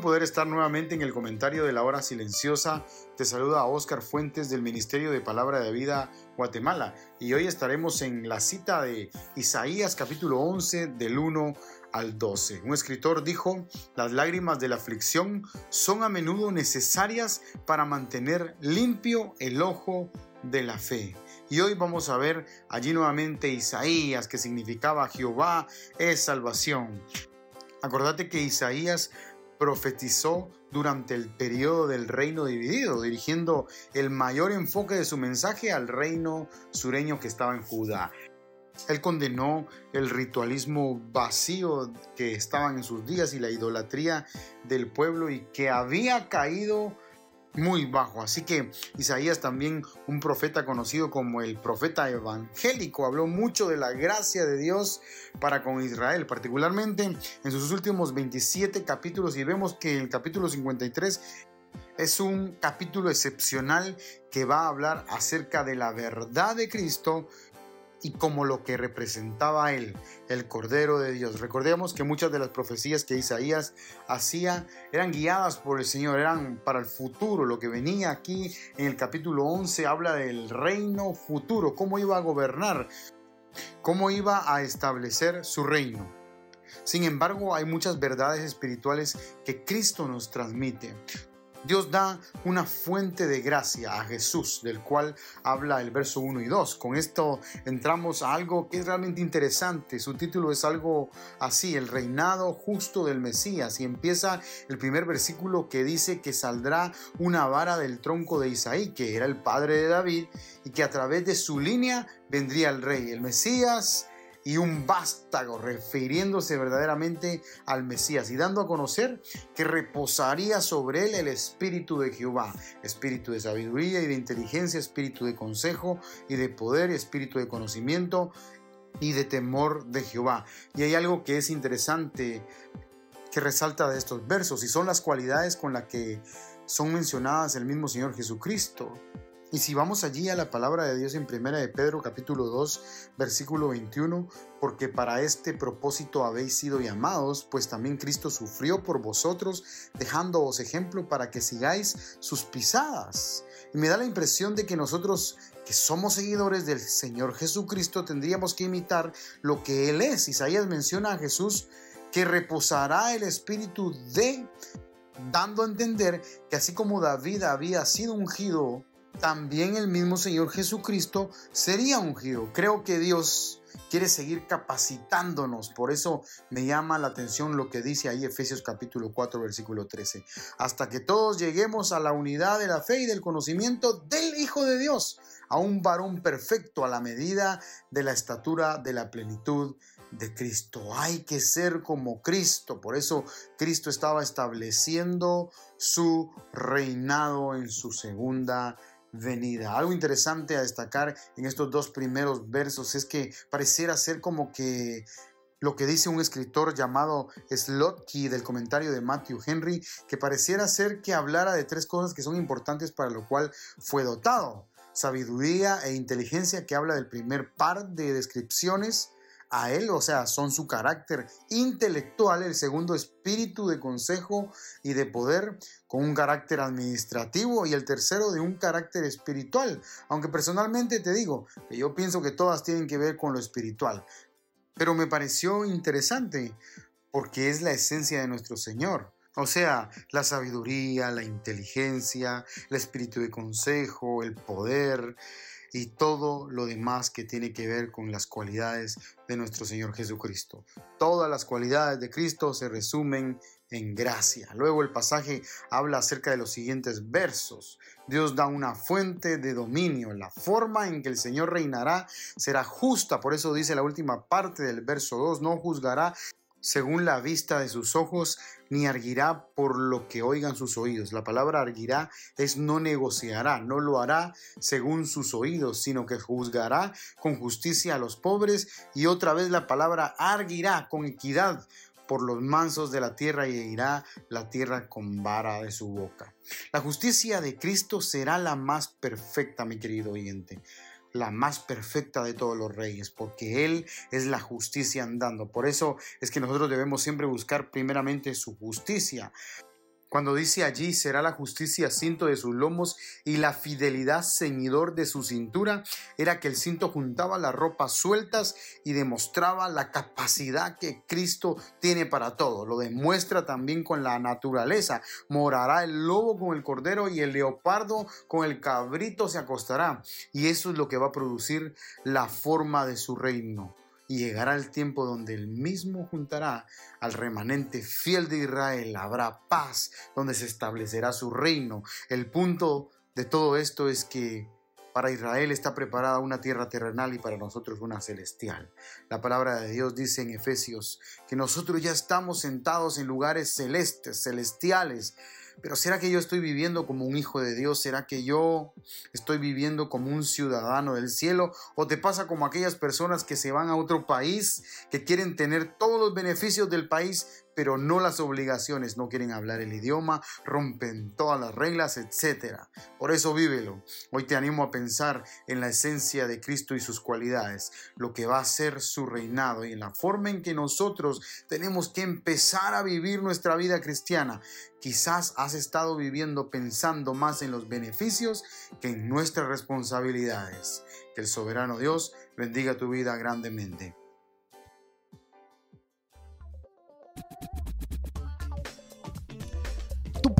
Poder estar nuevamente en el comentario de la hora silenciosa. Te saluda Oscar Fuentes del Ministerio de Palabra de Vida Guatemala y hoy estaremos en la cita de Isaías capítulo 11 del 1 al 12. Un escritor dijo, las lágrimas de la aflicción son a menudo necesarias para mantener limpio el ojo de la fe. Y hoy vamos a ver allí nuevamente Isaías, que significaba Jehová es salvación. Acordate que Isaías profetizó durante el periodo del reino dividido, dirigiendo el mayor enfoque de su mensaje al reino sureño que estaba en Judá. Él condenó el ritualismo vacío que estaban en sus días y la idolatría del pueblo y que había caído muy bajo. Así que Isaías también, un profeta conocido como el profeta evangélico, habló mucho de la gracia de Dios para con Israel, particularmente en sus últimos 27 capítulos y vemos que el capítulo 53 es un capítulo excepcional que va a hablar acerca de la verdad de Cristo y como lo que representaba él, el Cordero de Dios. Recordemos que muchas de las profecías que Isaías hacía eran guiadas por el Señor, eran para el futuro. Lo que venía aquí en el capítulo 11 habla del reino futuro, cómo iba a gobernar, cómo iba a establecer su reino. Sin embargo, hay muchas verdades espirituales que Cristo nos transmite. Dios da una fuente de gracia a Jesús, del cual habla el verso 1 y 2. Con esto entramos a algo que es realmente interesante. Su título es algo así, el reinado justo del Mesías. Y empieza el primer versículo que dice que saldrá una vara del tronco de Isaí, que era el padre de David, y que a través de su línea vendría el rey. El Mesías y un vástago, refiriéndose verdaderamente al Mesías y dando a conocer que reposaría sobre él el espíritu de Jehová, espíritu de sabiduría y de inteligencia, espíritu de consejo y de poder, espíritu de conocimiento y de temor de Jehová. Y hay algo que es interesante que resalta de estos versos y son las cualidades con las que son mencionadas el mismo Señor Jesucristo. Y si vamos allí a la palabra de Dios en Primera de Pedro capítulo 2 versículo 21, porque para este propósito habéis sido llamados, pues también Cristo sufrió por vosotros, dejándoos ejemplo para que sigáis sus pisadas. Y me da la impresión de que nosotros que somos seguidores del Señor Jesucristo tendríamos que imitar lo que Él es. Isaías menciona a Jesús que reposará el espíritu de, dando a entender que así como David había sido ungido también el mismo Señor Jesucristo sería ungido. Creo que Dios quiere seguir capacitándonos. Por eso me llama la atención lo que dice ahí Efesios capítulo 4 versículo 13. Hasta que todos lleguemos a la unidad de la fe y del conocimiento del Hijo de Dios, a un varón perfecto a la medida de la estatura de la plenitud de Cristo. Hay que ser como Cristo. Por eso Cristo estaba estableciendo su reinado en su segunda venida. Algo interesante a destacar en estos dos primeros versos es que pareciera ser como que lo que dice un escritor llamado Slotky del comentario de Matthew Henry, que pareciera ser que hablara de tres cosas que son importantes para lo cual fue dotado. Sabiduría e inteligencia, que habla del primer par de descripciones a él, o sea, son su carácter intelectual, el segundo espíritu de consejo y de poder con un carácter administrativo y el tercero de un carácter espiritual, aunque personalmente te digo que yo pienso que todas tienen que ver con lo espiritual, pero me pareció interesante porque es la esencia de nuestro Señor. O sea, la sabiduría, la inteligencia, el espíritu de consejo, el poder, y todo lo demás que tiene que ver con las cualidades de nuestro Señor Jesucristo. Todas las cualidades de Cristo se resumen en gracia. Luego el pasaje habla acerca de los siguientes versos. Dios da una fuente de dominio. La forma en que el Señor reinará será justa. Por eso dice la última parte del verso 2, no juzgará según la vista de sus ojos, ni arguirá por lo que oigan sus oídos. La palabra arguirá es no negociará, no lo hará según sus oídos, sino que juzgará con justicia a los pobres. Y otra vez la palabra arguirá con equidad por los mansos de la tierra y irá la tierra con vara de su boca. La justicia de Cristo será la más perfecta, mi querido oyente la más perfecta de todos los reyes, porque Él es la justicia andando. Por eso es que nosotros debemos siempre buscar primeramente su justicia. Cuando dice allí, será la justicia cinto de sus lomos y la fidelidad ceñidor de su cintura, era que el cinto juntaba las ropas sueltas y demostraba la capacidad que Cristo tiene para todo. Lo demuestra también con la naturaleza. Morará el lobo con el cordero y el leopardo con el cabrito se acostará. Y eso es lo que va a producir la forma de su reino y llegará el tiempo donde el mismo juntará al remanente fiel de Israel, habrá paz, donde se establecerá su reino. El punto de todo esto es que para Israel está preparada una tierra terrenal y para nosotros una celestial. La palabra de Dios dice en Efesios que nosotros ya estamos sentados en lugares celestes, celestiales, pero ¿será que yo estoy viviendo como un hijo de Dios? ¿Será que yo estoy viviendo como un ciudadano del cielo? ¿O te pasa como aquellas personas que se van a otro país, que quieren tener todos los beneficios del país, pero no las obligaciones, no quieren hablar el idioma, rompen todas las reglas, etc. Por eso vívelo. Hoy te animo a pensar en la esencia de Cristo y sus cualidades, lo que va a ser su reinado y en la forma en que nosotros tenemos que empezar a vivir nuestra vida cristiana. Quizás has estado viviendo pensando más en los beneficios que en nuestras responsabilidades. Que el soberano Dios bendiga tu vida grandemente.